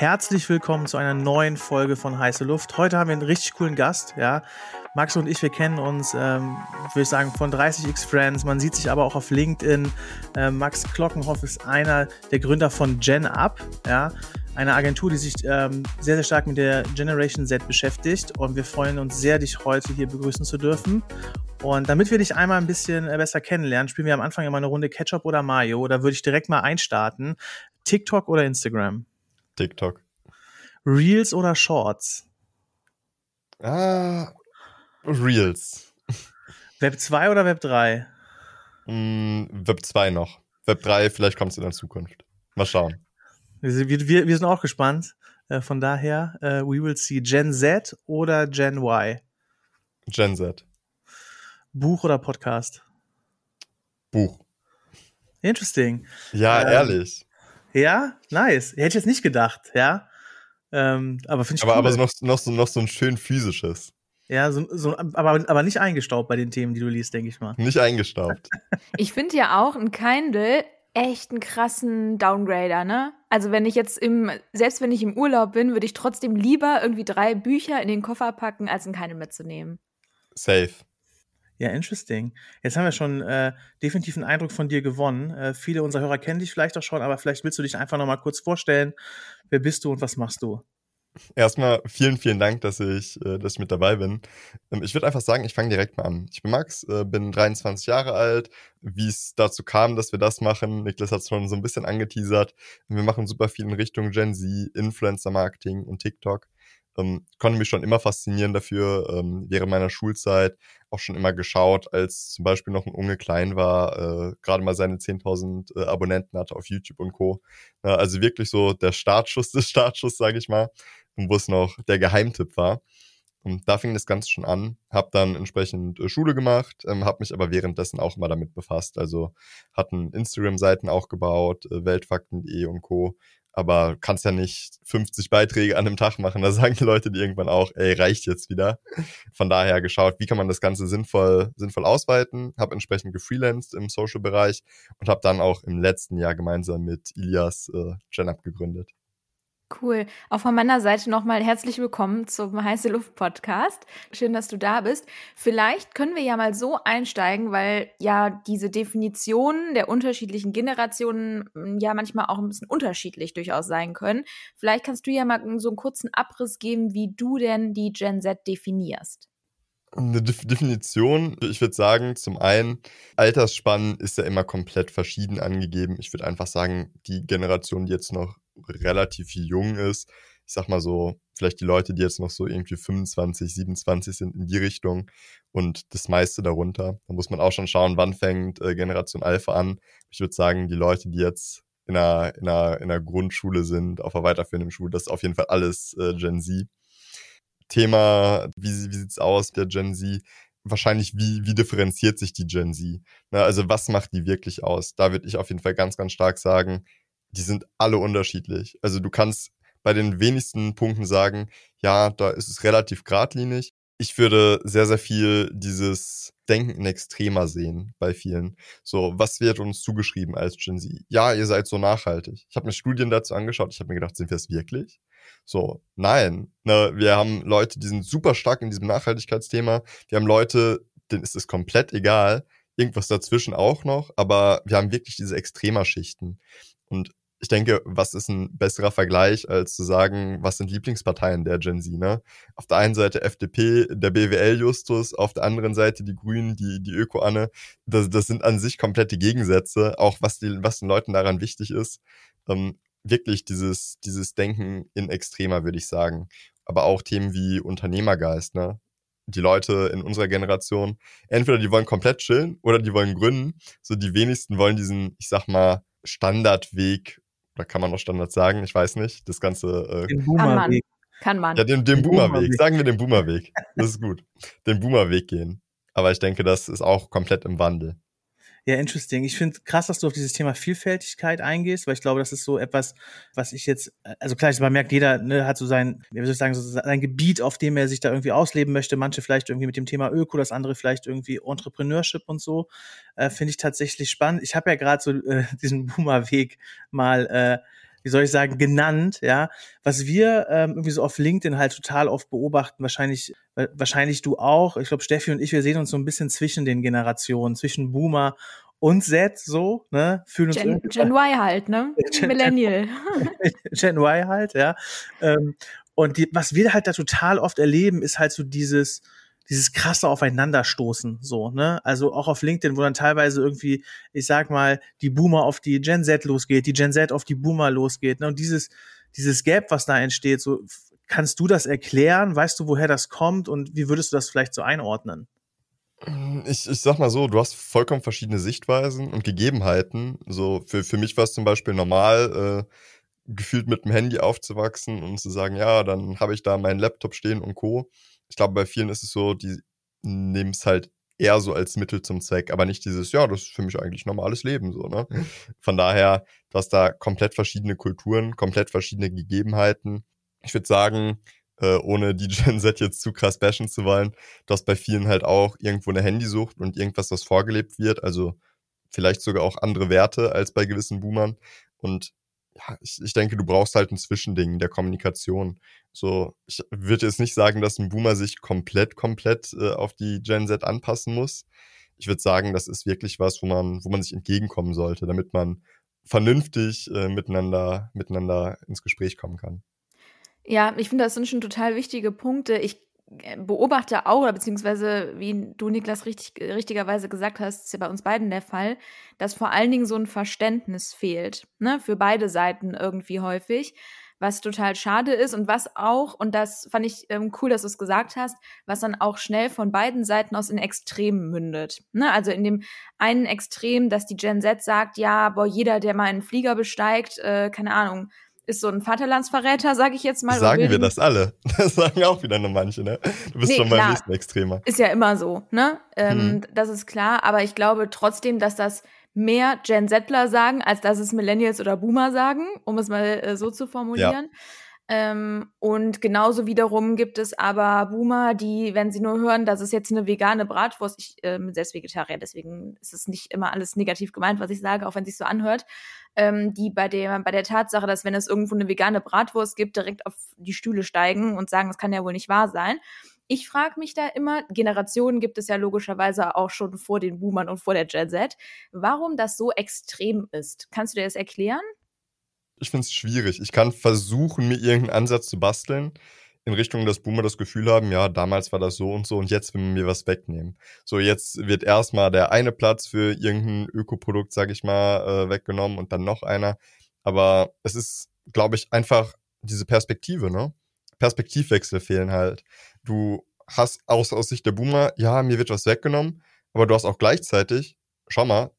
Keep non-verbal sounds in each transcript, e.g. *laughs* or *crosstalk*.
herzlich willkommen zu einer neuen Folge von Heiße Luft. Heute haben wir einen richtig coolen Gast, ja. Max und ich, wir kennen uns, ähm, würde ich sagen, von 30x Friends. Man sieht sich aber auch auf LinkedIn. Ähm, Max Glockenhoff ist einer der Gründer von Gen Up, ja. Eine Agentur, die sich ähm, sehr, sehr stark mit der Generation Z beschäftigt. Und wir freuen uns sehr, dich heute hier begrüßen zu dürfen. Und damit wir dich einmal ein bisschen äh, besser kennenlernen, spielen wir am Anfang immer eine Runde Ketchup oder Mayo. Da würde ich direkt mal einstarten. TikTok oder Instagram? TikTok. Reels oder Shorts? Ah, Reels. Web 2 oder Web 3? Mm, Web 2 noch. Web 3, vielleicht kommt es in der Zukunft. Mal schauen. Wir, wir, wir sind auch gespannt. Äh, von daher, äh, we will see Gen Z oder Gen Y? Gen Z. Buch oder Podcast? Buch. Interesting. Ja, Ähm, ehrlich. Ja, nice. Hätte ich jetzt nicht gedacht, ja. Ähm, aber finde ich Aber, cool. aber so noch, noch, so, noch so ein schön physisches. ja, so, so, aber, aber nicht eingestaubt bei den Themen, die du liest, denke ich mal. Nicht eingestaubt. *laughs* Ich finde ja auch ein Kindle echt einen krassen Downgrader, ne? Also wenn ich jetzt im, selbst wenn ich im Urlaub bin, würde ich trotzdem lieber irgendwie drei Bücher in den Koffer packen, als ein Kindle mitzunehmen. Safe. Ja, interesting. Jetzt haben wir schon äh, definitiv einen Eindruck von dir gewonnen. Äh, viele unserer Hörer kennen dich vielleicht auch schon, aber vielleicht willst du dich einfach noch mal kurz vorstellen. Wer bist du und was machst du? Erstmal vielen, vielen Dank, dass ich, äh, dass ich mit dabei bin. Ähm, Ich würde einfach sagen, ich fange direkt mal an. Ich bin Max, äh, bin 23 Jahre alt. Wie es dazu kam, dass wir das machen, Niklas hat es schon so ein bisschen angeteasert. Wir machen super viel in Richtung Gen Z, Influencer-Marketing und TikTok. Ähm, konnte mich schon immer faszinieren dafür, ähm, während meiner Schulzeit auch schon immer geschaut, als zum Beispiel noch ein Unge klein war, äh, gerade mal seine 10.000 äh, Abonnenten hatte auf YouTube und Co. Ja, also wirklich so der Startschuss des Startschuss, sage ich mal wo es noch der Geheimtipp war. Und da fing das Ganze schon an, habe dann entsprechend äh, Schule gemacht, ähm, habe mich aber währenddessen auch immer damit befasst. Also hatten Instagram-Seiten auch gebaut, äh, Weltfakten.de und Co. Aber kannst ja nicht 50 Beiträge an einem Tag machen. *laughs* Da sagen die Leute die irgendwann auch, ey, reicht jetzt wieder. Von daher geschaut, wie kann man das Ganze sinnvoll, sinnvoll ausweiten. Habe entsprechend gefreelanced im Social-Bereich und habe dann auch im letzten Jahr gemeinsam mit Ilias äh, GenUp gegründet. Cool. Auch von meiner Seite nochmal herzlich willkommen zum Heiße Luft Podcast. Schön, dass du da bist. Vielleicht können wir ja mal so einsteigen, weil ja diese Definitionen der unterschiedlichen Generationen m, ja manchmal auch ein bisschen unterschiedlich durchaus sein können. Vielleicht kannst du ja mal so einen kurzen Abriss geben, wie du denn die Gen Z definierst. Eine Def Definition, ich würde sagen, zum einen, Altersspannen ist ja immer komplett verschieden angegeben. Ich würde einfach sagen, die Generation, die jetzt noch relativ jung ist, ich sag mal so, vielleicht die Leute, die jetzt noch so irgendwie 25, 27 sind in die Richtung und das meiste darunter. Da muss man auch schon schauen, wann fängt äh, Generation Alpha an. Ich würde sagen, die Leute, die jetzt in einer, in, einer, in einer Grundschule sind, auf einer weiterführenden Schule, das ist auf jeden Fall alles äh, Gen Z. Thema, wie, wie sieht's aus, der Gen Z? Wahrscheinlich, wie, wie differenziert sich die Gen Z? Na, also, was macht die wirklich aus? Da würde ich auf jeden Fall ganz, ganz stark sagen, die sind alle unterschiedlich. Also, du kannst bei den wenigsten Punkten sagen, ja, da ist es relativ geradlinig. Ich würde sehr, sehr viel dieses Denken in Extremer sehen bei vielen. So, was wird uns zugeschrieben als Gen Z? Ja, ihr seid so nachhaltig. Ich habe mir Studien dazu angeschaut. Ich habe mir gedacht, sind wir es wirklich? So, nein. Ne, wir haben Leute, die sind super stark in diesem Nachhaltigkeitsthema. Wir haben Leute, denen ist es komplett egal. Irgendwas dazwischen auch noch. Aber wir haben wirklich diese Extremerschichten. Und ich denke, was ist ein besserer Vergleich, als zu sagen, was sind Lieblingsparteien der Gen Z, ne? Auf der einen Seite FDP, der BWL-Justus, auf der anderen Seite die Grünen, die, die Öko-Anne. Das, das sind an sich komplette Gegensätze, auch was, die, was den Leuten daran wichtig ist. Ähm, wirklich dieses, dieses Denken in Extremer, würde ich sagen. Aber auch Themen wie Unternehmergeist, ne? Die Leute in unserer Generation, entweder die wollen komplett chillen oder die wollen gründen. So die wenigsten wollen diesen, ich sag mal, Standardweg, oder kann man noch Standard sagen, ich weiß nicht, das Ganze. Äh, Den Kann man. Boomerweg. Kann man. ja, den, den Den Boomerweg. Boomerweg. Sagen wir den Boomerweg. Das ist gut. Den Boomerweg gehen. Aber ich denke, das ist auch komplett im Wandel. Ja, interesting. Ich finde krass, dass du auf dieses Thema Vielfältigkeit eingehst, weil ich glaube, das ist so etwas, was ich jetzt, also klar, man merkt, jeder ne, hat so sein, wie soll ich sagen, so sein Gebiet, auf dem er sich da irgendwie ausleben möchte. Manche vielleicht irgendwie mit dem Thema Öko, das andere vielleicht irgendwie Entrepreneurship und so. Äh, finde ich tatsächlich spannend. Ich habe ja gerade so äh, *laughs* diesen Boomer-Weg mal äh, wie soll ich sagen, genannt, ja, was wir ähm, irgendwie so auf LinkedIn halt total oft beobachten, wahrscheinlich, wahrscheinlich du auch. Ich glaube, Steffi und ich, wir sehen uns so ein bisschen zwischen den Generationen, zwischen Boomer und Z so, ne, fühlen uns Gen, Gen Y halt, ne? *laughs* Gen, Millennial. *laughs* Gen Y halt, ja. Ähm, und die, was wir halt da total oft erleben, ist halt so dieses, dieses krasse Aufeinanderstoßen, so, ne? Also auch auf LinkedIn, wo dann teilweise irgendwie, ich sag mal, die Boomer auf die Gen Z losgeht, die Gen Z auf die Boomer losgeht, ne? Und dieses, dieses Gap, was da entsteht, so, kannst du das erklären? Weißt du, woher das kommt und wie würdest du das vielleicht so einordnen? Ich, ich sag mal so, du hast vollkommen verschiedene Sichtweisen und Gegebenheiten. So, für, für mich war es zum Beispiel normal, äh, gefühlt mit dem Handy aufzuwachsen und zu sagen, ja, dann habe ich da meinen Laptop stehen und Co ich glaube, bei vielen ist es so, die nehmen es halt eher so als Mittel zum Zweck, aber nicht dieses, ja, das ist für mich eigentlich normales Leben, so, ne? Von daher, du hast da komplett verschiedene Kulturen, komplett verschiedene Gegebenheiten. Ich würde sagen, äh, ohne die Gen Z jetzt zu krass bashen zu wollen, du hast bei vielen halt auch irgendwo eine Handysucht und irgendwas, was vorgelebt wird, also vielleicht sogar auch andere Werte als bei gewissen Boomern. Und ja, ich, ich denke, du brauchst halt ein Zwischending der Kommunikation. So, ich würde jetzt nicht sagen, dass ein Boomer sich komplett, komplett äh, auf die Gen Z anpassen muss. Ich würde sagen, das ist wirklich was, wo man, wo man sich entgegenkommen sollte, damit man vernünftig äh, miteinander, miteinander ins Gespräch kommen kann. Ja, ich finde, das sind schon total wichtige Punkte. Ich beobachte auch, oder beziehungsweise, wie du, Niklas, richtig, richtigerweise gesagt hast, ist ja bei uns beiden der Fall, dass vor allen Dingen so ein Verständnis fehlt, ne, für beide Seiten irgendwie häufig, was total schade ist und was auch, und das fand ich ähm, cool, dass du es gesagt hast, was dann auch schnell von beiden Seiten aus in Extremen mündet. Ne? Also in dem einen Extrem, dass die Gen Z sagt, ja, boah, jeder, der mal einen Flieger besteigt, äh, keine Ahnung, ist so ein Vaterlandsverräter, sage ich jetzt mal. Sagen wir das alle. *laughs* Das sagen auch wieder nur manche, ne? Du bist nee, schon beim nächsten Extremer. Ist ja immer so, ne? Ähm, hm. Das ist klar, aber ich glaube trotzdem, dass das mehr Gen Zler sagen, als dass es Millennials oder Boomer sagen, um es mal äh, so zu formulieren. Ja. Ähm, und genauso wiederum gibt es aber Boomer, die, wenn sie nur hören, dass es jetzt eine vegane Bratwurst, ich äh, bin selbst Vegetarier, deswegen ist es nicht immer alles negativ gemeint, was ich sage, auch wenn es sich so anhört, ähm, die bei der, bei der Tatsache, dass wenn es irgendwo eine vegane Bratwurst gibt, direkt auf die Stühle steigen und sagen, das kann ja wohl nicht wahr sein. Ich frage mich da immer, Generationen gibt es ja logischerweise auch schon vor den Boomern und vor der Gen Z, warum das so extrem ist. Kannst du dir das erklären? Ich finde es schwierig. Ich kann versuchen, mir irgendeinen Ansatz zu basteln, in Richtung, dass Boomer das Gefühl haben, ja, damals war das so und so und jetzt will man mir was wegnehmen. So, jetzt wird erstmal der eine Platz für irgendein Ökoprodukt, sag ich mal, äh, weggenommen und dann noch einer. Aber es ist, glaube ich, einfach diese Perspektive, ne? Perspektivwechsel fehlen halt. Du hast aus, aus Sicht der Boomer, ja, mir wird was weggenommen, aber du hast auch gleichzeitig, schau mal,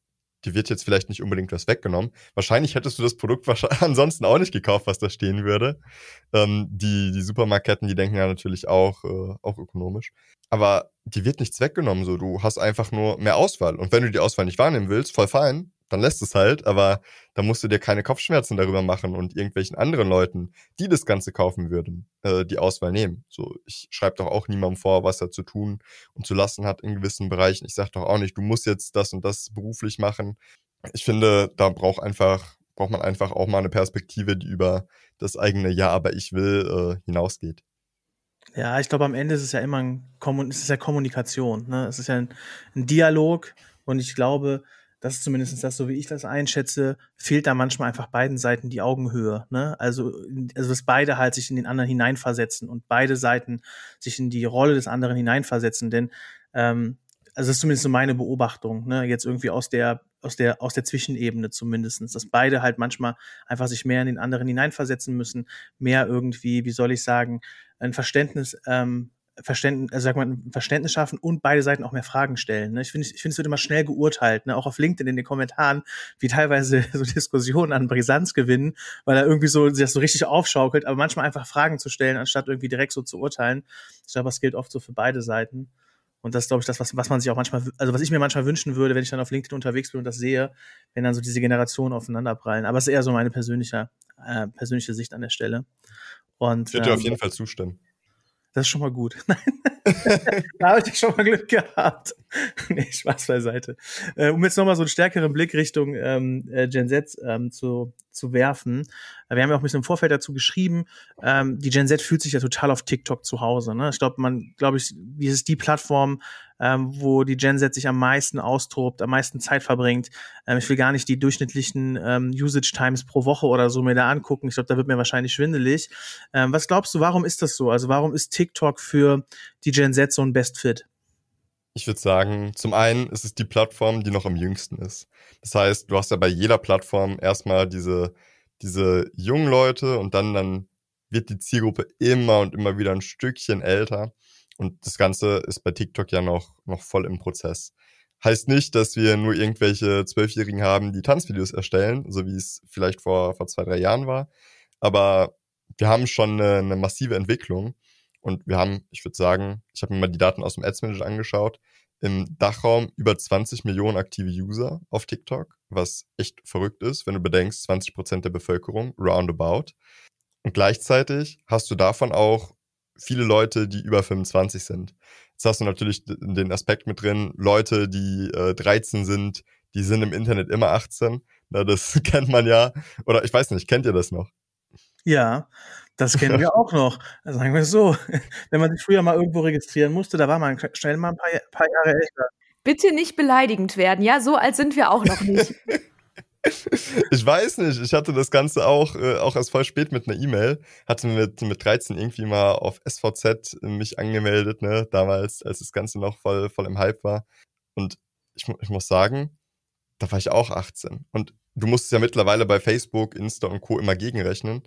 die wird jetzt vielleicht nicht unbedingt was weggenommen. Wahrscheinlich hättest du das Produkt *laughs* ansonsten auch nicht gekauft, was da stehen würde. Ähm, die, die Supermarketten, die denken ja natürlich auch, äh, auch ökonomisch. Aber die wird nichts weggenommen, so. Du hast einfach nur mehr Auswahl. Und wenn du die Auswahl nicht wahrnehmen willst, voll fein, dann lässt es halt, aber da musst du dir keine Kopfschmerzen darüber machen und irgendwelchen anderen Leuten, die das Ganze kaufen würden, äh, die Auswahl nehmen. So, ich schreibe doch auch niemandem vor, was er zu tun und zu lassen hat in gewissen Bereichen. Ich sage doch auch nicht, du musst jetzt das und das beruflich machen. Ich finde, da braucht einfach, braucht man einfach auch mal eine Perspektive, die über das eigene Ja, aber ich will äh, hinausgeht. Ja, ich glaube, am Ende ist es ja immer ein es ist ja Kommunikation. Ne? Es ist ja ein, ein Dialog und ich glaube, das ist zumindest das, so wie ich das einschätze, fehlt da manchmal einfach beiden Seiten die Augenhöhe. Ne? Also, also dass beide halt sich in den anderen hineinversetzen und beide Seiten sich in die Rolle des anderen hineinversetzen. Denn ähm, also das ist zumindest so meine Beobachtung, ne? jetzt irgendwie aus der aus der aus der Zwischenebene zumindestens, dass beide halt manchmal einfach sich mehr in den anderen hineinversetzen müssen, mehr irgendwie, wie soll ich sagen, ein Verständnis ähm, Verständnis, also sag mal, Verständnis schaffen und beide Seiten auch mehr Fragen stellen. Ne? Ich finde, ich finde, es wird immer schnell geurteilt, ne? auch auf LinkedIn in den Kommentaren, wie teilweise *laughs* so Diskussionen an Brisanz gewinnen, weil er irgendwie so sich das so richtig aufschaukelt, aber manchmal einfach Fragen zu stellen, anstatt irgendwie direkt so zu urteilen. Ich glaube, das gilt oft so für beide Seiten. Und das ist, glaube ich, das, was, was man sich auch manchmal, also was ich mir manchmal wünschen würde, wenn ich dann auf LinkedIn unterwegs bin und das sehe, wenn dann so diese Generationen aufeinanderprallen. Aber es ist eher so meine persönliche, äh, persönliche Sicht an der Stelle. Und, ich würde dir ähm, auf jeden Fall zustimmen. Das ist schon mal gut. *laughs* *laughs* da habe ich schon mal Glück gehabt. *laughs* nee, Spaß beiseite. Äh, um jetzt nochmal so einen stärkeren Blick Richtung ähm, äh, Gen Z ähm, zu, zu werfen. Wir haben ja auch ein bisschen im Vorfeld dazu geschrieben, ähm, die Gen Z fühlt sich ja total auf TikTok zu Hause. Ne? Ich glaube, man, glaube ich, wie ist die Plattform, ähm, wo die Gen Z sich am meisten austobt, am meisten Zeit verbringt. Ähm, ich will gar nicht die durchschnittlichen ähm, Usage Times pro Woche oder so mir da angucken. Ich glaube, da wird mir wahrscheinlich schwindelig. Ähm, was glaubst du, warum ist das so? Also warum ist TikTok für die Gen Z so ein Best Fit? Ich würde sagen, zum einen ist es die Plattform, die noch am jüngsten ist. Das heißt, du hast ja bei jeder Plattform erstmal diese, diese jungen Leute und dann, dann wird die Zielgruppe immer und immer wieder ein Stückchen älter. Und das Ganze ist bei TikTok ja noch, noch voll im Prozess. Heißt nicht, dass wir nur irgendwelche Zwölfjährigen haben, die Tanzvideos erstellen, so wie es vielleicht vor, vor zwei, drei Jahren war. Aber wir haben schon eine, eine massive Entwicklung. Und wir haben, ich würde sagen, ich habe mir mal die Daten aus dem Ads Manager angeschaut, im Dachraum über 20 Millionen aktive User auf TikTok, was echt verrückt ist, wenn du bedenkst, 20 Prozent der Bevölkerung, roundabout. Und gleichzeitig hast du davon auch viele Leute, die über 25 sind. Jetzt hast du natürlich den Aspekt mit drin, Leute, die äh, 13 sind, die sind im Internet immer 18. Na, das *laughs* kennt man ja. Oder ich weiß nicht, kennt ihr das noch? Ja, das kennen wir *laughs* auch noch. Also sagen wir es so. *laughs* Wenn man sich früher mal irgendwo registrieren musste, da war man schnell mal ein paar, paar Jahre älter. Bitte nicht beleidigend werden, ja? So alt sind wir auch noch nicht. *laughs* ich weiß nicht, ich hatte das Ganze auch, äh, auch erst voll spät mit einer E-Mail. Hatte mit, mit 13 irgendwie mal auf SVZ mich angemeldet, ne, damals, als das Ganze noch voll, voll im Hype war. Und ich, ich muss sagen, da war ich auch 18. Und du musst es ja mittlerweile bei Facebook, Insta und Co. immer gegenrechnen.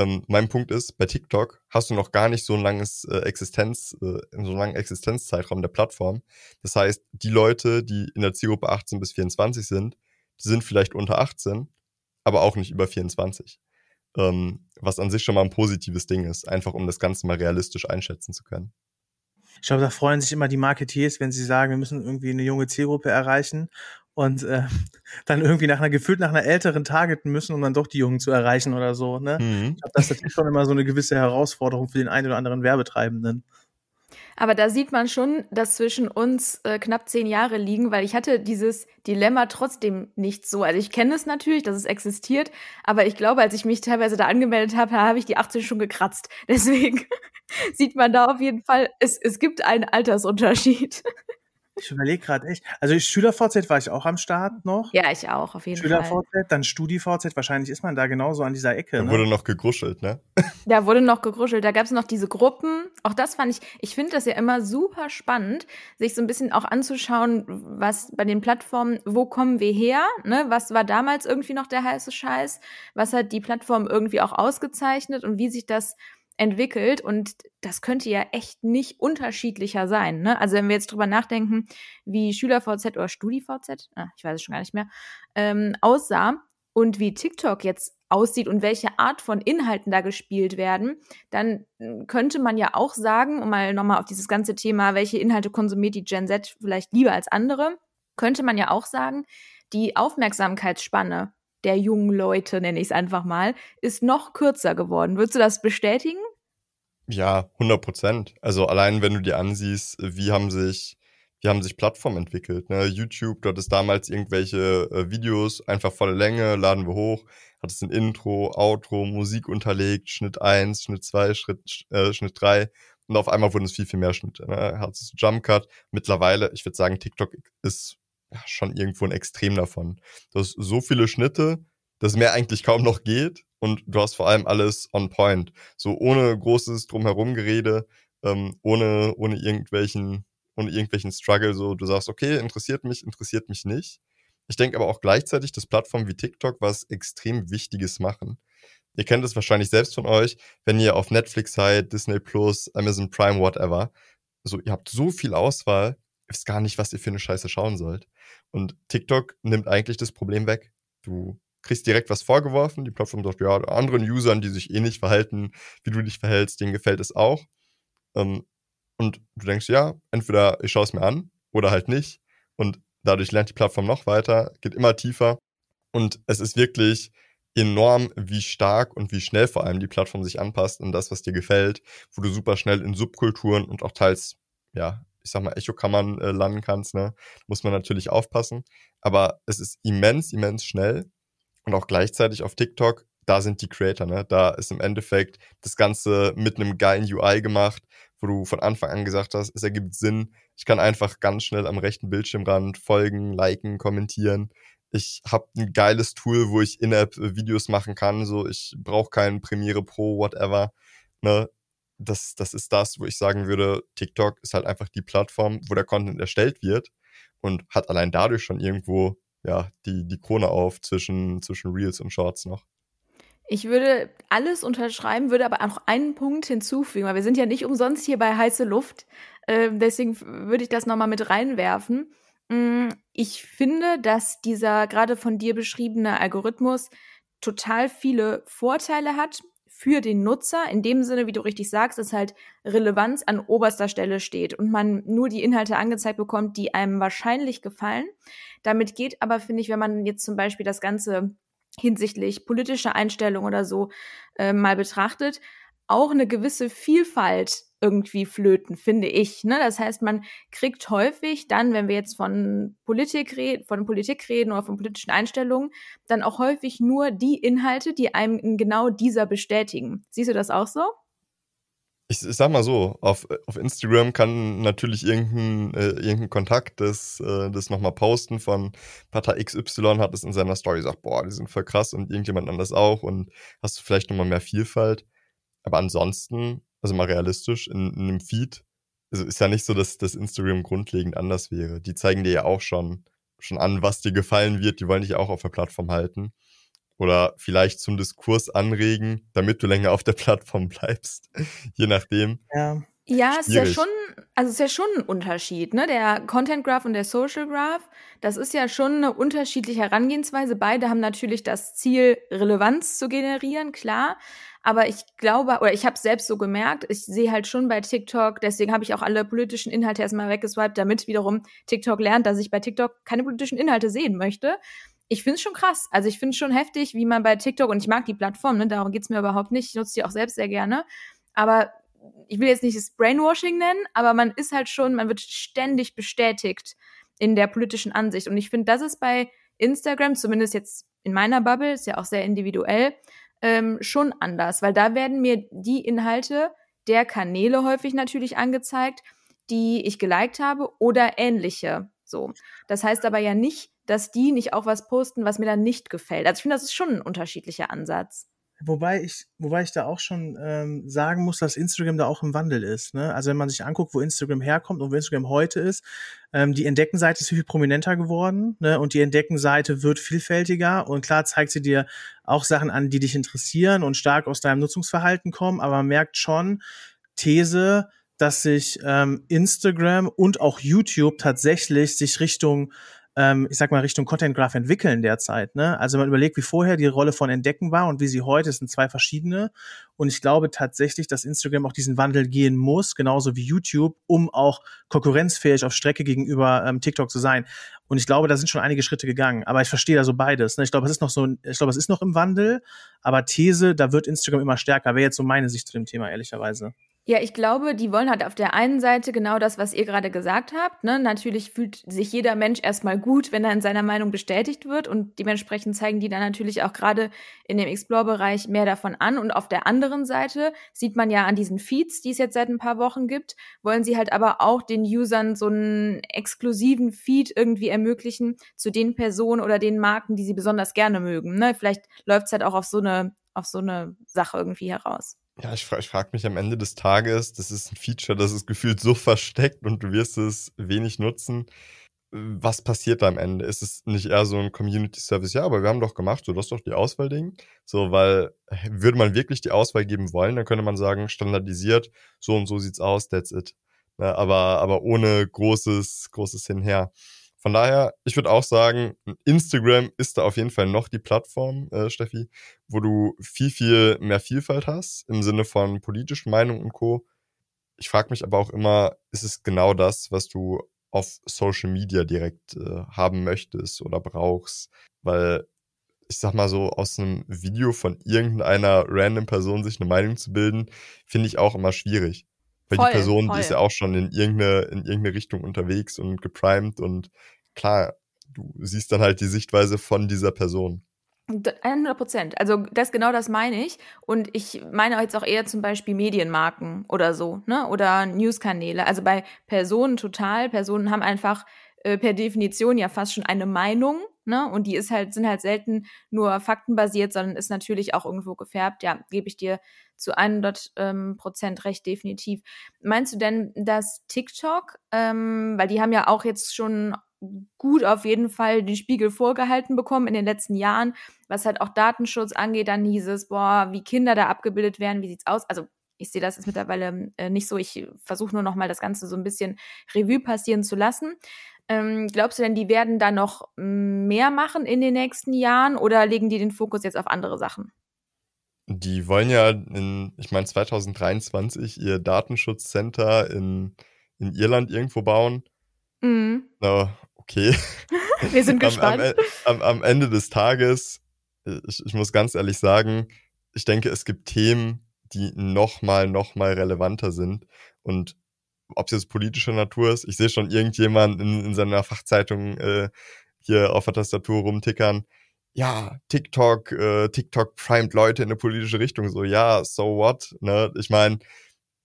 Ähm, mein Punkt ist, bei TikTok hast du noch gar nicht so ein langes äh, Existenz, äh, so einen langen Existenzzeitraum der Plattform. Das heißt, die Leute, die in der Zielgruppe 18 bis 24 sind, die sind vielleicht unter 18, aber auch nicht über 24. Ähm, was an sich schon mal ein positives Ding ist, einfach um das Ganze mal realistisch einschätzen zu können. Ich glaube, da freuen sich immer die Marketeers, wenn sie sagen, wir müssen irgendwie eine junge Zielgruppe erreichen und äh, *laughs* dann irgendwie nach einer gefühlt nach einer älteren targeten müssen, um dann doch die Jungen zu erreichen oder so. Ne? Mhm. Ich glaube, das ist schon immer so eine gewisse Herausforderung für den einen oder anderen Werbetreibenden. Aber da sieht man schon, dass zwischen uns äh, knapp zehn Jahre liegen, weil ich hatte dieses Dilemma trotzdem nicht so. Also ich kenne es natürlich, dass es existiert, aber ich glaube, als ich mich teilweise da angemeldet habe, habe ich die 18 schon gekratzt. *laughs* Deswegen *laughs* sieht man da auf jeden Fall, es, es gibt einen Altersunterschied. Ich überlege gerade echt. Also Schüler-VZ war ich auch am Start noch. Ja, ich auch, auf jeden Schüler Fall. Schüler-VZ, dann Studi-VZ. Wahrscheinlich ist man da genauso an dieser Ecke. Da ne? wurde noch gegruschelt, ne? *laughs* Da wurde noch gegruschelt. Da gab es noch diese Gruppen. Auch das fand ich, ich finde das ja immer super spannend, sich so ein bisschen auch anzuschauen, was bei den Plattformen, wo kommen wir her? Ne? Was war damals irgendwie noch der heiße Scheiß? Was hat die Plattform irgendwie auch ausgezeichnet und wie sich das entwickelt und das könnte ja echt nicht unterschiedlicher sein. Ne? Also wenn wir jetzt drüber nachdenken, wie SchülerVZ oder StudiVZ, ah, ich weiß es schon gar nicht mehr, ähm, aussah und wie TikTok jetzt aussieht und welche Art von Inhalten da gespielt werden, dann hm, könnte man ja auch sagen, um mal nochmal auf dieses ganze Thema, welche Inhalte konsumiert die Gen Z vielleicht lieber als andere, könnte man ja auch sagen, die Aufmerksamkeitsspanne der jungen Leute, nenne ich es einfach mal, ist noch kürzer geworden. Würdest du das bestätigen? Ja, 100 Prozent. Also allein wenn du dir ansiehst, wie haben sich, wie haben sich Plattformen entwickelt. Ne? YouTube, dort ist damals irgendwelche äh, Videos, einfach volle Länge, laden wir hoch, hat es ein Intro, Outro, Musik unterlegt, Schnitt 1, Schnitt 2, Schritt, äh, Schnitt 3 und auf einmal wurden es viel, viel mehr Schnitte. Ne? Hat es Jump Cut. Mittlerweile, ich würde sagen, TikTok ist schon irgendwo ein Extrem davon. Du hast so viele Schnitte, dass mehr eigentlich kaum noch geht und du hast vor allem alles on point. So ohne großes Drumherum-Gerede, ähm, ohne, ohne irgendwelchen, ohne irgendwelchen Struggle, so du sagst, okay, interessiert mich, interessiert mich nicht. Ich denke aber auch gleichzeitig, dass Plattformen wie TikTok was extrem Wichtiges machen. Ihr kennt es wahrscheinlich selbst von euch, wenn ihr auf Netflix seid, Disney Plus, Amazon Prime, whatever. So, ihr habt so viel Auswahl, wisst gar nicht, was ihr für eine Scheiße schauen sollt. Und TikTok nimmt eigentlich das Problem weg. Du kriegst direkt was vorgeworfen. Die Plattform sagt, ja, anderen Usern, die sich eh nicht verhalten, wie du dich verhältst, denen gefällt es auch. Ähm, und du denkst, ja, entweder ich schaue es mir an oder halt nicht. Und dadurch lernt die Plattform noch weiter, geht immer tiefer. Und es ist wirklich enorm, wie stark und wie schnell vor allem die Plattform sich anpasst an das, was dir gefällt, wo du super schnell in Subkulturen und auch teils, ja, ich sag mal, Echokammern äh, landen kannst, ne? Muss man natürlich aufpassen. Aber es ist immens, immens schnell Und auch gleichzeitig auf TikTok, da sind die Creator, ne? Da ist im Endeffekt das Ganze mit einem geilen UI gemacht, wo du von Anfang an gesagt hast, es ergibt Sinn. Ich kann einfach ganz schnell am rechten Bildschirmrand folgen, liken, kommentieren. Ich habe ein geiles Tool, wo ich In-App-Videos machen kann. So, ich brauche keinen Premiere Pro, whatever. Ne? Das, das ist das, wo ich sagen würde, TikTok ist halt einfach die Plattform, wo der Content erstellt wird und hat allein dadurch schon irgendwo ja die, die Krone auf zwischen, zwischen Reels und Shorts noch. Ich würde alles unterschreiben, würde aber auch einen Punkt hinzufügen, weil wir sind ja nicht umsonst hier bei heiße Luft. Äh, deswegen würde ich das nochmal mit reinwerfen. Mm, ich finde, dass dieser gerade von dir beschriebene Algorithmus total viele Vorteile hat für den Nutzer, in dem Sinne, wie du richtig sagst, dass halt Relevanz an oberster Stelle steht und man nur die Inhalte angezeigt bekommt, die einem wahrscheinlich gefallen. Damit geht aber, finde ich, wenn man jetzt zum Beispiel das Ganze hinsichtlich politischer Einstellung oder so äh, mal betrachtet, auch eine gewisse Vielfalt irgendwie flöten, finde ich. Ne? Das heißt, man kriegt häufig dann, wenn wir jetzt von Politik reden, von Politik reden oder von politischen Einstellungen, dann auch häufig nur die Inhalte, die einem in genau dieser bestätigen. Siehst du das auch so? Ich, ich sag mal so, auf, auf Instagram kann natürlich irgendein, äh, irgendein Kontakt das, äh, das nochmal posten von Partei XY, hat es in seiner Story gesagt, boah, die sind voll krass und irgendjemand anders auch und hast du vielleicht nochmal mehr Vielfalt. Aber ansonsten, also mal realistisch, in, in einem Feed, also ist ja nicht so, dass das Instagram grundlegend anders wäre. Die zeigen dir ja auch schon, schon an, was dir gefallen wird. Die wollen dich auch auf der Plattform halten oder vielleicht zum Diskurs anregen, damit du länger auf der Plattform bleibst. *laughs* Je nachdem. Ja. Ja, es ist ja schon, also es ist ja schon ein Unterschied, ne? Der Content Graph und der Social Graph, das ist ja schon eine unterschiedliche Herangehensweise. Beide haben natürlich das Ziel, Relevanz zu generieren, klar. Aber ich glaube, oder ich habe selbst so gemerkt, ich sehe halt schon bei TikTok, deswegen habe ich auch alle politischen Inhalte erstmal weggeswiped, damit wiederum TikTok lernt, dass ich bei TikTok keine politischen Inhalte sehen möchte ich finde es schon krass. Also ich finde es schon heftig, wie man bei TikTok, und ich mag die Plattform, ne, darum geht's mir überhaupt nicht. Ich nutze die auch selbst sehr gerne. Aber ich will jetzt nicht das Brainwashing nennen, aber man ist halt schon, man wird ständig bestätigt in der politischen Ansicht. Und ich finde, das ist bei Instagram, zumindest jetzt in meiner Bubble, ist ja auch sehr individuell, ähm, schon anders, weil da werden mir die Inhalte der Kanäle häufig natürlich angezeigt, die ich geliked habe oder ähnliche. So. Das heißt aber ja nicht, dass die nicht auch was posten, was mir dann nicht gefällt. Also ich finde, das ist schon ein unterschiedlicher Ansatz. Wobei ich, wobei ich da auch schon ähm, sagen muss, dass Instagram da auch im Wandel ist. Ne? Also wenn man sich anguckt, wo Instagram herkommt und wo Instagram heute ist, ähm, die Entdeckenseite ist viel prominenter geworden ne? und die Entdeckenseite wird vielfältiger und klar zeigt sie dir auch Sachen an, die dich interessieren und stark aus deinem Nutzungsverhalten kommen, aber man merkt schon, These, dass sich ähm, Instagram und auch YouTube tatsächlich sich Richtung ähm, ich sag mal, Richtung Content Graph entwickeln derzeit. Ne? Also man überlegt, wie vorher die Rolle von Entdecken war und wie sie heute, es sind zwei verschiedene. Und ich glaube tatsächlich, dass Instagram auch diesen Wandel gehen muss, genauso wie YouTube, um auch konkurrenzfähig auf Strecke gegenüber ähm, TikTok zu sein. Und ich glaube, da sind schon einige Schritte gegangen. Aber ich verstehe da so beides. Ne? Ich glaube, es ist noch so, ich glaube, es ist noch im Wandel. Aber These, da wird Instagram immer stärker. Wäre jetzt so meine Sicht zu dem Thema, ehrlicherweise. Ja, ich glaube, die wollen halt auf der einen Seite genau das, was ihr gerade gesagt habt. Ne? Natürlich fühlt sich jeder Mensch erstmal gut, wenn er in seiner Meinung bestätigt wird und dementsprechend zeigen die dann natürlich auch gerade in dem Explore-Bereich mehr davon an. Und auf der anderen Seite sieht man ja an diesen Feeds, die es jetzt seit ein paar Wochen gibt, wollen sie halt aber auch den Usern so einen exklusiven Feed irgendwie ermöglichen zu den Personen oder den Marken, die sie besonders gerne mögen. Ne? Vielleicht läuft es halt auch auf so eine auf so eine Sache irgendwie heraus. Ja, ich, ich frage mich am Ende des Tages, das ist ein Feature, das ist gefühlt so versteckt und du wirst es wenig nutzen. Was passiert da am Ende? Ist es nicht eher so ein Community Service? Ja, aber wir haben doch gemacht, so das ist doch die Auswahl-Ding. So, weil würde man wirklich die Auswahl geben wollen, dann könnte man sagen, standardisiert, so und so sieht's aus, that's it. Ja, ne, aber, aber ohne großes, großes Hinher. Von daher, ich würde auch sagen, Instagram ist da auf jeden Fall noch die Plattform, äh, Steffi, wo du viel, viel mehr Vielfalt hast im Sinne von politischen Meinungen und Co. Ich frage mich aber auch immer, ist es genau das, was du auf Social Media direkt äh, haben möchtest oder brauchst? Weil ich sag mal so, aus einem Video von irgendeiner random Person sich eine Meinung zu bilden, finde ich auch immer schwierig. Weil voll, die Person, voll. die ist ja auch schon in irgendeine, in irgendeine Richtung unterwegs und geprimed und klar, du siehst dann halt die Sichtweise von dieser Person. 100 Prozent. Also das genau das meine ich. Und ich meine jetzt auch eher zum Beispiel Medienmarken oder so, ne? Oder Newskanäle. Also bei Personen total. Personen haben einfach äh, per Definition ja fast schon eine Meinung, ne? Und die ist halt, sind halt selten nur faktenbasiert, sondern ist natürlich auch irgendwo gefärbt. Ja, gebe ich dir zu 100 ähm, Prozent recht definitiv. Meinst du denn, dass TikTok, ähm, weil die haben ja auch jetzt schon gut auf jeden Fall den Spiegel vorgehalten bekommen in den letzten Jahren, was halt auch Datenschutz angeht, dann hieß es, boah, wie Kinder da abgebildet werden, wie sieht's aus? Also ich sehe das ist mittlerweile äh, nicht so. Ich versuche nur noch mal das Ganze so ein bisschen Revue passieren zu lassen. Ähm, glaubst du denn, die werden da noch mehr machen in den nächsten Jahren oder legen die den Fokus jetzt auf andere Sachen? Die wollen ja in, ich meine, 2023 ihr Datenschutzcenter in, in Irland irgendwo bauen. Mhm. Na, okay. *laughs* Wir sind gespannt. Am, am, am, Ende des Tages, ich, ich muss ganz ehrlich sagen, ich denke, es gibt Themen, die nochmal, nochmal relevanter sind. Und ob es jetzt politischer Natur ist, ich sehe schon irgendjemand in, in seiner Fachzeitung äh, hier auf der Tastatur rumtickern. Ja, TikTok, äh, TikTok primet Leute in eine politische Richtung. So, ja, so what? Ne? Ich meine,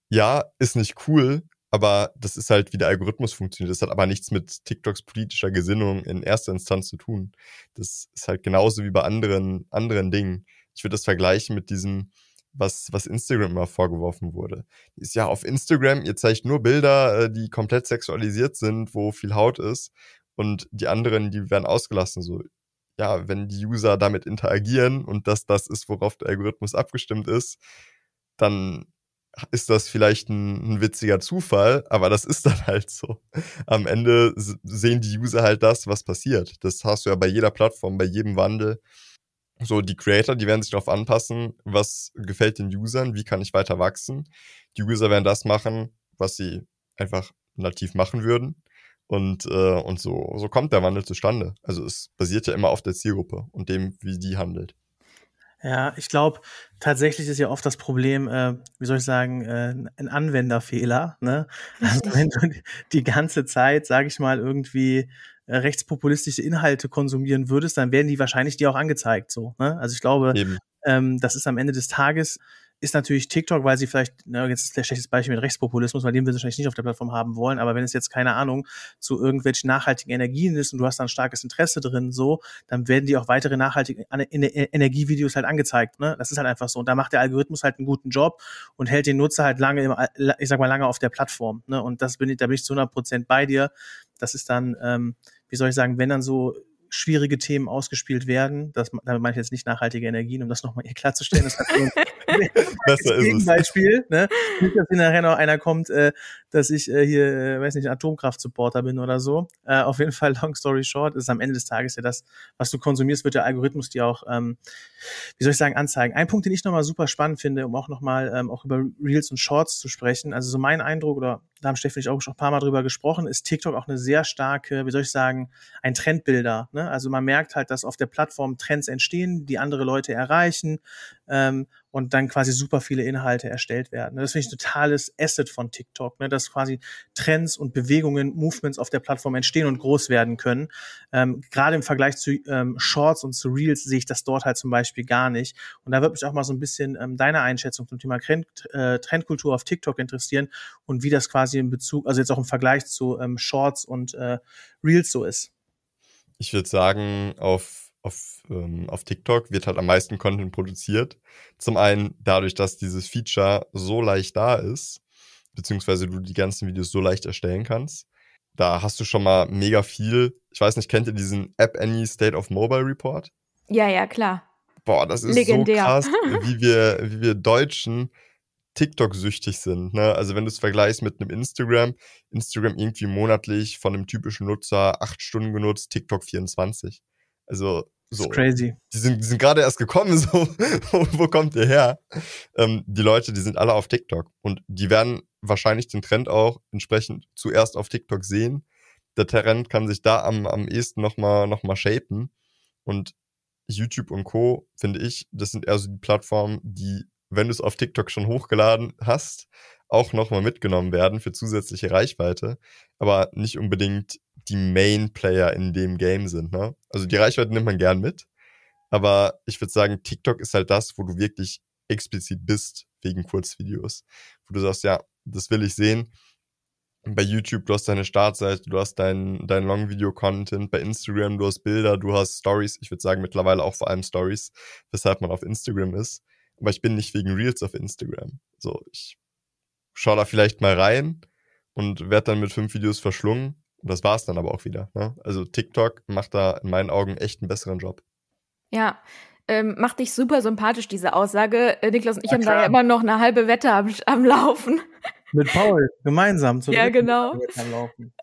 ja, ist nicht cool, aber das ist halt, wie der Algorithmus funktioniert. Das hat aber nichts mit TikToks politischer Gesinnung in erster Instanz zu tun. Das ist halt genauso wie bei anderen, anderen Dingen. Ich würde das vergleichen mit diesem, was, was Instagram immer vorgeworfen wurde. Ist ja auf Instagram, ihr zeigt nur Bilder, äh, die komplett sexualisiert sind, wo viel Haut ist. Und die anderen, die werden ausgelassen. So, ja, wenn die User damit interagieren und das das ist, worauf der Algorithmus abgestimmt ist, dann ist das vielleicht ein, ein, witziger Zufall, aber das ist dann halt so. Am Ende sehen die User halt das, was passiert. Das hast du ja bei jeder Plattform, bei jedem Wandel. So, die Creator, die werden sich darauf anpassen, was gefällt den Usern, wie kann ich weiter wachsen. Die User werden das machen, was sie einfach nativ machen würden. Und, äh, und so, so kommt der Wandel zustande. Also es basiert ja immer auf der Zielgruppe und dem, wie die handelt. Ja, ich glaube, tatsächlich ist ja oft das Problem, äh, wie soll ich sagen, äh, ein Anwenderfehler. Ne? Also wenn du die ganze Zeit, sage ich mal, irgendwie äh, rechtspopulistische Inhalte konsumieren würdest, dann werden die wahrscheinlich dir auch angezeigt. So, ne? Also ich glaube, ähm, das ist am Ende des Tages ist natürlich TikTok, weil sie vielleicht, na, jetzt ist der schlechtes Beispiel mit Rechtspopulismus, weil den wir wahrscheinlich nicht auf der Plattform haben wollen, aber wenn es jetzt keine Ahnung zu irgendwelchen nachhaltigen Energien ist und du hast da ein starkes Interesse drin, so, dann werden die auch weitere nachhaltige Energievideos halt angezeigt, ne? Das ist halt einfach so. Und da macht der Algorithmus halt einen guten Job und hält den Nutzer halt lange, im, ich sag mal, lange auf der Plattform, ne? Und das bin ich, da bin ich zu 100 Prozent bei dir. Das ist dann, ähm, wie soll ich sagen, wenn dann so schwierige Themen ausgespielt werden. Das, damit meine ich jetzt nicht nachhaltige Energien, um das nochmal hier klarzustellen. Das hat so *laughs* Besser ist. Beispiel, ne? Nicht, dass hier nachher noch einer kommt, äh, dass ich äh, hier, äh, weiß nicht, Atomkraft-Supporter bin oder so. Äh, auf jeden Fall, long story short, ist am Ende des Tages ja das, was du konsumierst, wird der Algorithmus dir auch, ähm, wie soll ich sagen, anzeigen. Ein Punkt, den ich nochmal super spannend finde, um auch nochmal ähm, auch über Reels und Shorts zu sprechen. Also so mein Eindruck, oder da haben Steffi und ich auch schon ein paar Mal drüber gesprochen, ist TikTok auch eine sehr starke, wie soll ich sagen, ein Trendbilder. Ne? Also man merkt halt, dass auf der Plattform Trends entstehen, die andere Leute erreichen. Ähm, und dann quasi super viele Inhalte erstellt werden. Das finde ich ein totales Asset von TikTok, ne, dass quasi Trends und Bewegungen, Movements auf der Plattform entstehen und groß werden können. Ähm, Gerade im Vergleich zu ähm, Shorts und zu Reels sehe ich das dort halt zum Beispiel gar nicht. Und da würde mich auch mal so ein bisschen ähm, deine Einschätzung zum Thema Trend, äh, Trendkultur auf TikTok interessieren und wie das quasi in Bezug, also jetzt auch im Vergleich zu ähm, Shorts und äh, Reels so ist. Ich würde sagen, auf auf, ähm, auf TikTok wird halt am meisten Content produziert. Zum einen dadurch, dass dieses Feature so leicht da ist, beziehungsweise du die ganzen Videos so leicht erstellen kannst. Da hast du schon mal mega viel. Ich weiß nicht, kennt ihr diesen App Any State of Mobile Report? Ja, ja, klar. Boah, das ist Legendär. so krass, *laughs* wie wir, wie wir Deutschen TikTok-süchtig sind. Ne? Also wenn du es vergleichst mit einem Instagram, Instagram irgendwie monatlich von einem typischen Nutzer acht Stunden genutzt, TikTok 24. Also so. crazy. Die sind, die sind gerade erst gekommen, *laughs* so, wo kommt ihr her? Ähm, die Leute, die sind alle auf TikTok und die werden wahrscheinlich den Trend auch entsprechend zuerst auf TikTok sehen. Der Trend kann sich da am, am ehesten nochmal noch mal shapen und YouTube und Co., finde ich, das sind eher so die Plattformen, die, wenn du es auf TikTok schon hochgeladen hast, auch nochmal mitgenommen werden für zusätzliche Reichweite, aber nicht unbedingt die Main-Player in dem Game sind. Ne? Also die Reichweite nimmt man gern mit, Aber ich würde sagen, TikTok ist halt das, wo du wirklich explizit bist wegen Kurzvideos. Wo du sagst, ja, das will ich sehen. Bei YouTube, du hast deine Startseite, du hast dein, dein Long-Video-Content, bei Instagram, du hast Bilder, du hast Stories. Ich würde sagen, mittlerweile auch vor allem Stories, weshalb man auf Instagram ist. Aber ich bin nicht wegen Reels auf Instagram. So, ich schau da vielleicht mal rein und werde dann mit fünf Videos verschlungen. Und das war's dann aber auch wieder. Ne? Also TikTok macht da in meinen Augen echt einen besseren Job. Ja, ähm, macht dich super sympathisch, diese Aussage. Äh, Niklas und ich ja, haben klar. da ja immer noch eine halbe Wette am, am Laufen. Mit Paul, gemeinsam. Zu ja, genau.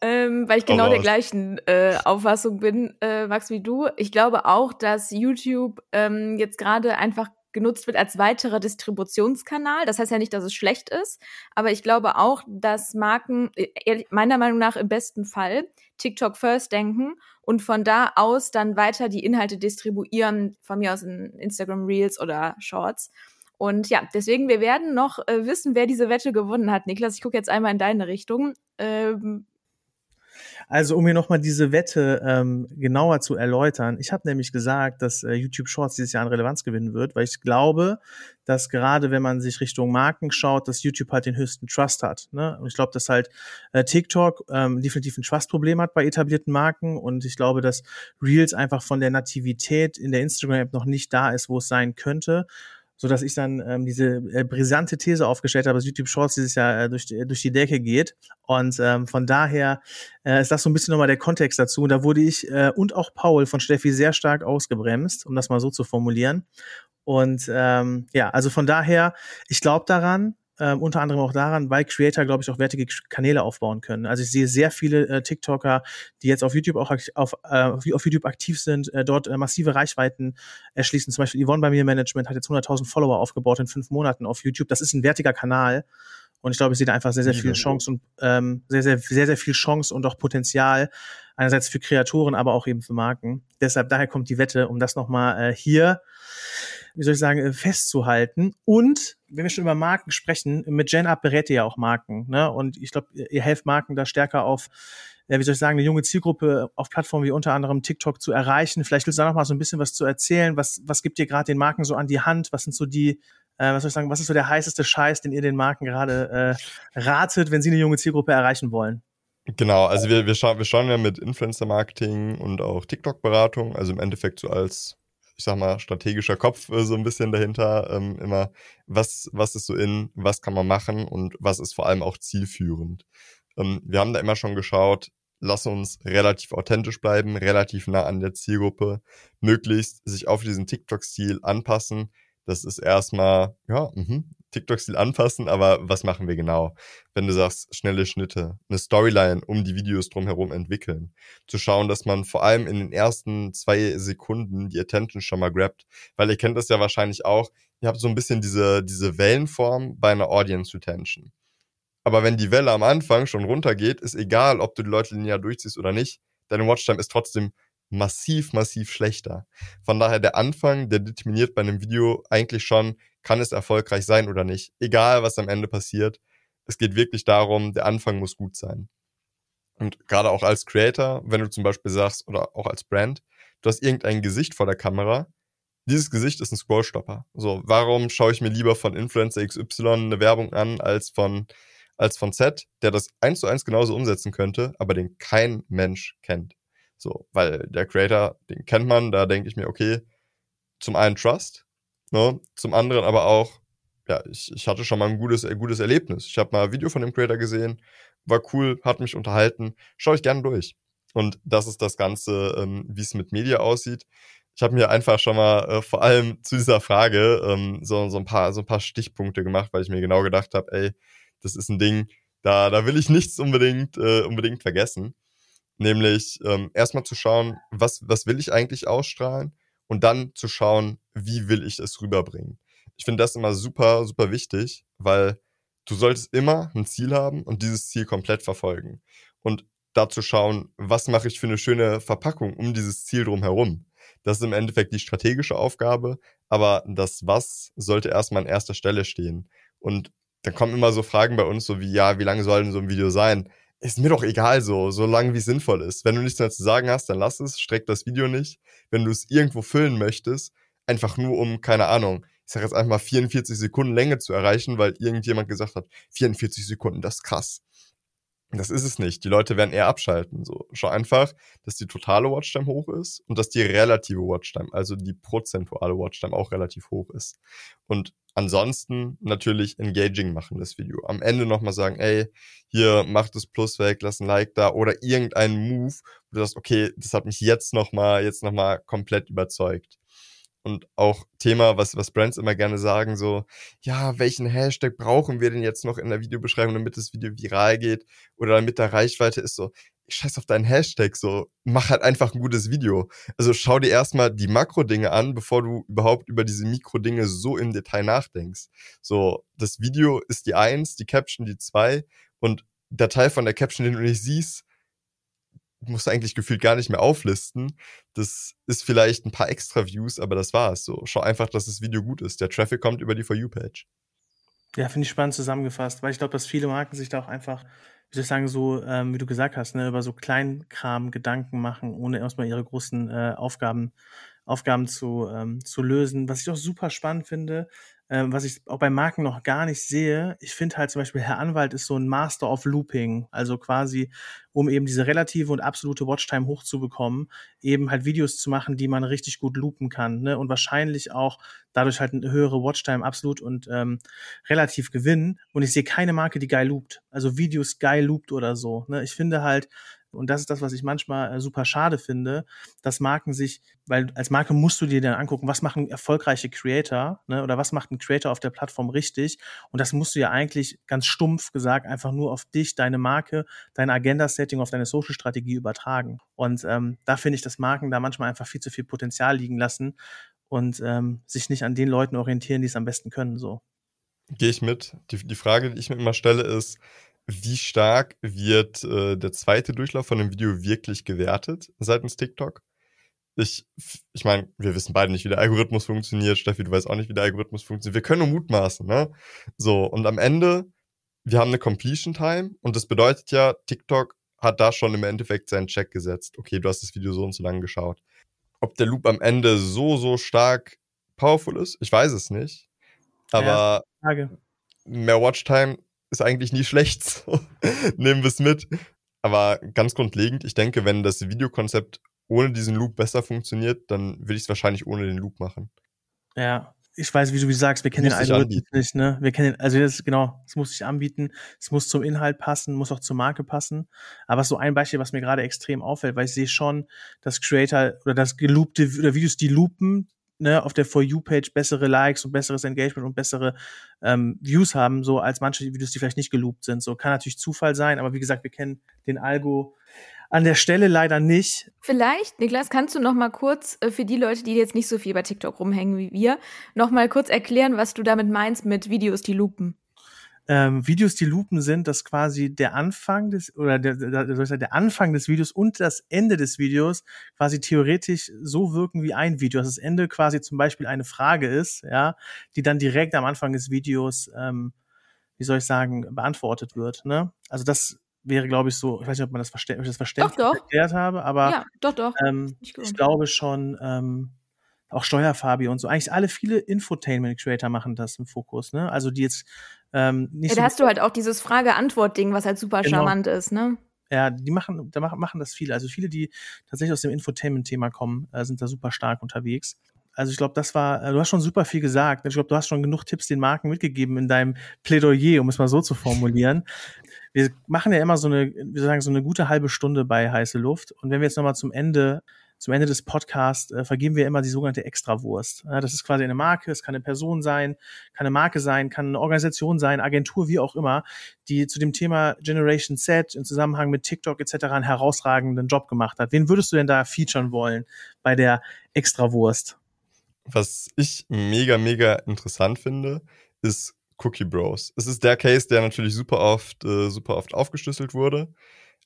Ähm, weil ich genau der gleichen äh, Auffassung bin, äh, Max, wie du. Ich glaube auch, dass YouTube ähm, jetzt gerade einfach genutzt wird als weiterer Distributionskanal. Das heißt ja nicht, dass es schlecht ist, aber ich glaube auch, dass Marken äh, meiner Meinung nach im besten Fall TikTok First denken und von da aus dann weiter die Inhalte distribuieren, von mir aus in Instagram Reels oder Shorts. Und ja, deswegen, wir werden noch äh, wissen, wer diese Wette gewonnen hat. Niklas, ich gucke jetzt einmal in deine Richtung. Ähm, also um mir nochmal diese Wette ähm, genauer zu erläutern. Ich habe nämlich gesagt, dass äh, YouTube Shorts dieses Jahr an Relevanz gewinnen wird, weil ich glaube, dass gerade wenn man sich Richtung Marken schaut, dass YouTube halt den höchsten Trust hat. Ne? Und ich glaube, dass halt äh, TikTok ähm, definitiv ein Trust-Problem hat bei etablierten Marken und ich glaube, dass Reels einfach von der Nativität in der Instagram-App noch nicht da ist, wo es sein könnte so dass ich dann ähm, diese äh, brisante These aufgestellt habe, dass YouTube Shorts dieses Jahr äh, durch, die, durch die Decke geht. Und ähm, von daher äh, ist das so ein bisschen nochmal der Kontext dazu. Und da wurde ich äh, und auch Paul von Steffi sehr stark ausgebremst, um das mal so zu formulieren. Und ähm, ja, also von daher, ich glaube daran, äh, unter anderem auch daran, weil Creator, glaube ich, auch wertige Kanäle aufbauen können. Also ich sehe sehr viele äh, TikToker, die jetzt auf YouTube auch auf, äh, auf YouTube aktiv sind, äh, dort äh, massive Reichweiten erschließen. Zum Beispiel Yvonne bei mir Management hat jetzt 100.000 Follower aufgebaut in fünf Monaten auf YouTube. Das ist ein wertiger Kanal. Und ich glaube, ich sehe da einfach sehr, sehr viel Chance und ähm, sehr, sehr, sehr, sehr viel Chance und auch Potenzial. Einerseits für Kreatoren, aber auch eben für Marken. Deshalb, daher kommt die Wette, um das nochmal äh, hier wie soll ich sagen, äh, festzuhalten. Und wenn wir schon über Marken sprechen, mit GenUp berät ihr ja auch Marken. Ne? Und ich glaube, ihr helft Marken da stärker auf, ja, wie soll ich sagen, eine junge Zielgruppe auf Plattformen wie unter anderem TikTok zu erreichen. Vielleicht willst du da noch mal so ein bisschen was zu erzählen. Was, was gibt ihr gerade den Marken so an die Hand? Was sind so die, äh, was soll ich sagen, was ist so der heißeste Scheiß, den ihr den Marken gerade äh, ratet, wenn sie eine junge Zielgruppe erreichen wollen? Genau, also wir, wir, scha wir schauen ja mit Influencer-Marketing und auch TikTok-Beratung, also im Endeffekt so als ich sag mal, strategischer Kopf äh, so ein bisschen dahinter. Ähm, immer, was, was ist so in, was kann man machen und was ist vor allem auch zielführend. Ähm, wir haben da immer schon geschaut, lass uns relativ authentisch bleiben, relativ nah an der Zielgruppe, möglichst sich auf diesen TikTok-Stil anpassen. Das ist erstmal, ja, mh, TikTok-Stil anpassen, aber was machen wir genau? Wenn du sagst, schnelle Schnitte, eine Storyline um die Videos drumherum entwickeln, zu schauen, dass man vor allem in den ersten zwei Sekunden die Attention schon mal grabt, weil ihr kennt das ja wahrscheinlich auch, ihr habt so ein bisschen diese, diese Wellenform bei einer Audience Retention. Aber wenn die Welle am Anfang schon runtergeht, ist egal, ob du die Leute linear durchziehst oder nicht, deine Watchtime ist trotzdem massiv, massiv schlechter. Von daher der Anfang, der determiniert bei einem Video eigentlich schon, kann es erfolgreich sein oder nicht. Egal, was am Ende passiert. Es geht wirklich darum, der Anfang muss gut sein. Und gerade auch als Creator, wenn du zum Beispiel sagst, oder auch als Brand, du hast irgendein Gesicht vor der Kamera, dieses Gesicht ist ein Scrollstopper. So, warum schaue ich mir lieber von Influencer XY eine Werbung an, als von, als von Z, der das eins zu eins genauso umsetzen könnte, aber den kein Mensch kennt. So, weil der Creator, den kennt man, da denke ich mir, okay, zum einen Trust, ne, zum anderen aber auch, ja, ich, ich hatte schon mal ein gutes, ein gutes Erlebnis. Ich habe mal ein Video von dem Creator gesehen, war cool, hat mich unterhalten, schaue ich gerne durch. Und das ist das Ganze, ähm, wie es mit Media aussieht. Ich habe mir einfach schon mal äh, vor allem *laughs* zu dieser Frage ähm, so, so, ein paar, so ein paar Stichpunkte gemacht, weil ich mir genau gedacht habe, ey, das ist ein Ding, da, da will ich nichts unbedingt, äh, unbedingt vergessen. Nämlich ähm, erstmal zu schauen, was, was will ich eigentlich ausstrahlen und dann zu schauen, wie will ich es rüberbringen. Ich finde das immer super, super wichtig, weil du solltest immer ein Ziel haben und dieses Ziel komplett verfolgen. Und dazu schauen, was mache ich für eine schöne Verpackung um dieses Ziel drumherum. Das ist im Endeffekt die strategische Aufgabe, aber das Was sollte erstmal an erster Stelle stehen. Und dann kommen immer so Fragen bei uns, so wie, ja, wie lange soll denn so ein Video sein? Ist mir doch egal so, so lange wie sinnvoll ist. Wenn du nichts mehr zu sagen hast, dann lass es, streck das Video nicht. wenn du es irgendwo füllen möchtest, einfach nur um, keine Ahnung, ich sag jetzt einfach mal 44 Sekunden Länge zu erreichen, weil irgendjemand gesagt hat, 44 Sekunden, das ist krass. Das ist es nicht. Die Leute werden eher abschalten. So, schau einfach, dass die totale Watchtime hoch ist und dass die relative Watchtime, also die prozentuale Watchtime auch relativ hoch ist. Und ansonsten natürlich engaging machen das Video. Am Ende nochmal sagen, ey, hier mach das Plus weg, lass ein Like da oder irgendeinen Move, wo du sagst, okay, das hat mich jetzt nochmal, jetzt nochmal komplett überzeugt und auch Thema, was, was Brands immer gerne sagen, so, ja, welchen Hashtag brauchen wir denn jetzt noch in der Videobeschreibung, damit das Video viral geht oder damit da Reichweite ist, so, scheiß auf deinen Hashtag, so, mach halt einfach ein gutes Video. Also schau dir erstmal die Makro-Dinge an, bevor du überhaupt über diese Mikro-Dinge so im Detail nachdenkst. So, das Video ist die Eins, die Caption die Zwei und der Teil von der Caption, den du nicht siehst, musst du eigentlich gefühlt gar nicht mehr auflisten. Das ist vielleicht ein paar extra Views, aber das war's. So, schau einfach, dass das Video gut ist. Der Traffic kommt über die For You-Page. Ja, finde ich spannend zusammengefasst, weil ich glaube, dass viele Marken sich da auch einfach, soll ich sagen, so, ähm, wie du gesagt hast, ne, über so Kleinkram Gedanken machen, ohne erstmal ihre großen äh, Aufgaben, Aufgaben zu, ähm, zu lösen. Was ich auch super spannend finde, ähm, was ich auch bei Marken noch gar nicht sehe. Ich finde halt zum Beispiel, Herr Anwalt ist so ein Master of Looping, also quasi, um eben diese relative und absolute Watchtime hochzubekommen, eben halt Videos zu machen, die man richtig gut loopen kann, ne? Und wahrscheinlich auch dadurch halt eine höhere Watchtime absolut und ähm, relativ gewinnen. Und ich sehe keine Marke, die geil loopt. Also Videos geil loopt oder so. Ne? Ich finde halt, und das ist das, was ich manchmal äh, super schade finde, dass Marken sich, weil als Marke musst du dir dann angucken, was machen erfolgreiche Creator, ne, oder was macht ein Creator auf der Plattform richtig. Und das musst du ja eigentlich ganz stumpf gesagt einfach nur auf dich, deine Marke, dein Agenda-Setting, auf deine Social-Strategie übertragen. Und ähm, da finde ich, dass Marken da manchmal einfach viel zu viel Potenzial liegen lassen und ähm, sich nicht an den Leuten orientieren, die es am besten können. So. Gehe ich mit. Die, die Frage, die ich mir immer stelle, ist, wie stark wird äh, der zweite Durchlauf von dem Video wirklich gewertet seitens TikTok? Ich, ich meine, wir wissen beide nicht, wie der Algorithmus funktioniert. Steffi, du weißt auch nicht, wie der Algorithmus funktioniert. Wir können nur mutmaßen, ne? So, und am Ende, wir haben eine Completion Time und das bedeutet ja, TikTok hat da schon im Endeffekt seinen Check gesetzt. Okay, du hast das Video so und so lange geschaut. Ob der Loop am Ende so, so stark powerful ist, ich weiß es nicht. Aber ja, mehr Watchtime ist eigentlich nie schlecht. *laughs* Nehmen wir es mit. Aber ganz grundlegend, ich denke, wenn das Videokonzept ohne diesen Loop besser funktioniert, dann würde ich es wahrscheinlich ohne den Loop machen. Ja, ich weiß, wie du wie sagst, wir kennen muss den Algorithmus nicht, ne? Wir kennen, also das genau, es muss sich anbieten, es muss zum Inhalt passen, muss auch zur Marke passen. Aber so ein Beispiel, was mir gerade extrem auffällt, weil ich sehe schon, dass Creator oder das geloopte oder Videos, die loopen, ne, auf der For You-Page bessere Likes und besseres Engagement und bessere ähm, Views haben, so als manche Videos, die vielleicht nicht geloopt sind. So kann natürlich Zufall sein, aber wie gesagt, wir kennen den Algo an der Stelle leider nicht. Vielleicht, Niklas, kannst du noch mal kurz äh, für die Leute, die jetzt nicht so viel bei TikTok rumhängen wie wir, noch mal kurz erklären, was du damit meinst mit Videos, die loopen? Ähm, Videos, die Lupen sind, dass quasi der Anfang des oder der, der, der, der Anfang des Videos und das Ende des Videos quasi theoretisch so wirken wie ein Video. Dass das Ende quasi zum Beispiel eine Frage ist, ja, die dann direkt am Anfang des Videos, ähm, wie soll ich sagen, beantwortet wird. Ne? Also das wäre, glaube ich, so, ich weiß nicht, ob man das, Verstä das verständlich doch, doch. erklärt habe, aber ja, doch, doch. Ähm, ich glaube schon, ähm, auch Steuerfabi und so. Eigentlich alle viele Infotainment-Creator machen das im Fokus, ne? Also die jetzt ähm, nicht ja, da so hast du halt auch dieses Frage-Antwort-Ding, was halt super genau. charmant ist, ne? Ja, die machen, da machen, machen das viele. Also viele, die tatsächlich aus dem Infotainment-Thema kommen, äh, sind da super stark unterwegs. Also ich glaube, das war, äh, du hast schon super viel gesagt. Ich glaube, du hast schon genug Tipps den Marken mitgegeben in deinem Plädoyer, um es mal so zu formulieren. Wir machen ja immer so eine, wir sagen, so eine gute halbe Stunde bei heiße Luft. Und wenn wir jetzt nochmal zum Ende zum Ende des Podcasts äh, vergeben wir immer die sogenannte Extrawurst. Ja, das ist quasi eine Marke, es kann eine Person sein, kann eine Marke sein, kann eine Organisation sein, Agentur, wie auch immer, die zu dem Thema Generation Z im Zusammenhang mit TikTok etc. einen herausragenden Job gemacht hat. Wen würdest du denn da featuren wollen bei der Extrawurst? Was ich mega, mega interessant finde, ist Cookie Bros. Es ist der Case, der natürlich super oft, äh, super oft aufgeschlüsselt wurde.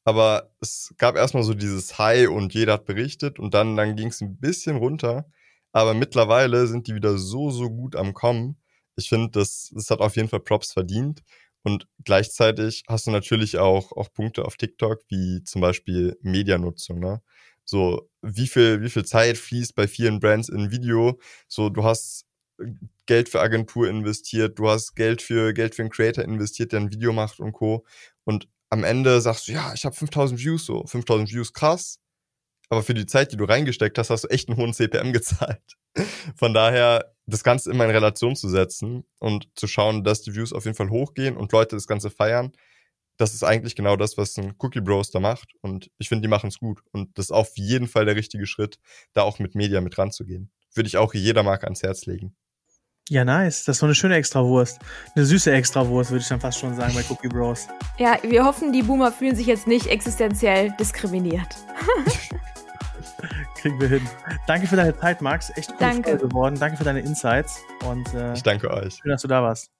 Aber es gab erstmal so dieses High und jeder hat berichtet und dann, dann ging es ein bisschen runter. Aber mittlerweile sind die wieder so, so gut am Kommen. Ich finde, das, das hat auf jeden Fall Props verdient. Und gleichzeitig hast du natürlich auch, auch Punkte auf TikTok, wie zum Beispiel Medianutzung. Ne? So, wie viel, wie viel Zeit fließt bei vielen Brands in Video? So, du hast Geld für Agentur investiert, du hast Geld für Geld für einen Creator investiert, der ein Video macht und Co. Und am Ende sagst du, ja, ich habe 5000 Views, so 5000 Views, krass. Aber für die Zeit, die du reingesteckt hast, hast du echt einen hohen CPM *laughs* gezahlt. Von daher, das Ganze immer in Relation zu setzen und zu schauen, dass die Views auf jeden Fall hochgehen und Leute das Ganze feiern, das ist eigentlich genau das, was ein Cookie Bros da macht. Und ich finde, die machen es gut. Und das ist auf jeden Fall der richtige Schritt, da auch mit Media mit ranzugehen. Würde ich auch jeder Marke ans Herz legen. Ja, nice. Das ist so eine schöne Extrawurst. Eine süße Extrawurst, würde ich dann fast schon sagen, bei Cookie Bros. Ja, wir hoffen, die Boomer fühlen sich jetzt nicht existenziell diskriminiert. *laughs* Kriegen wir hin. Danke für deine Zeit, Max. Echt cool Danke. geworden. Danke für deine Insights. Und, äh, ich danke euch. Schön, dass du da warst.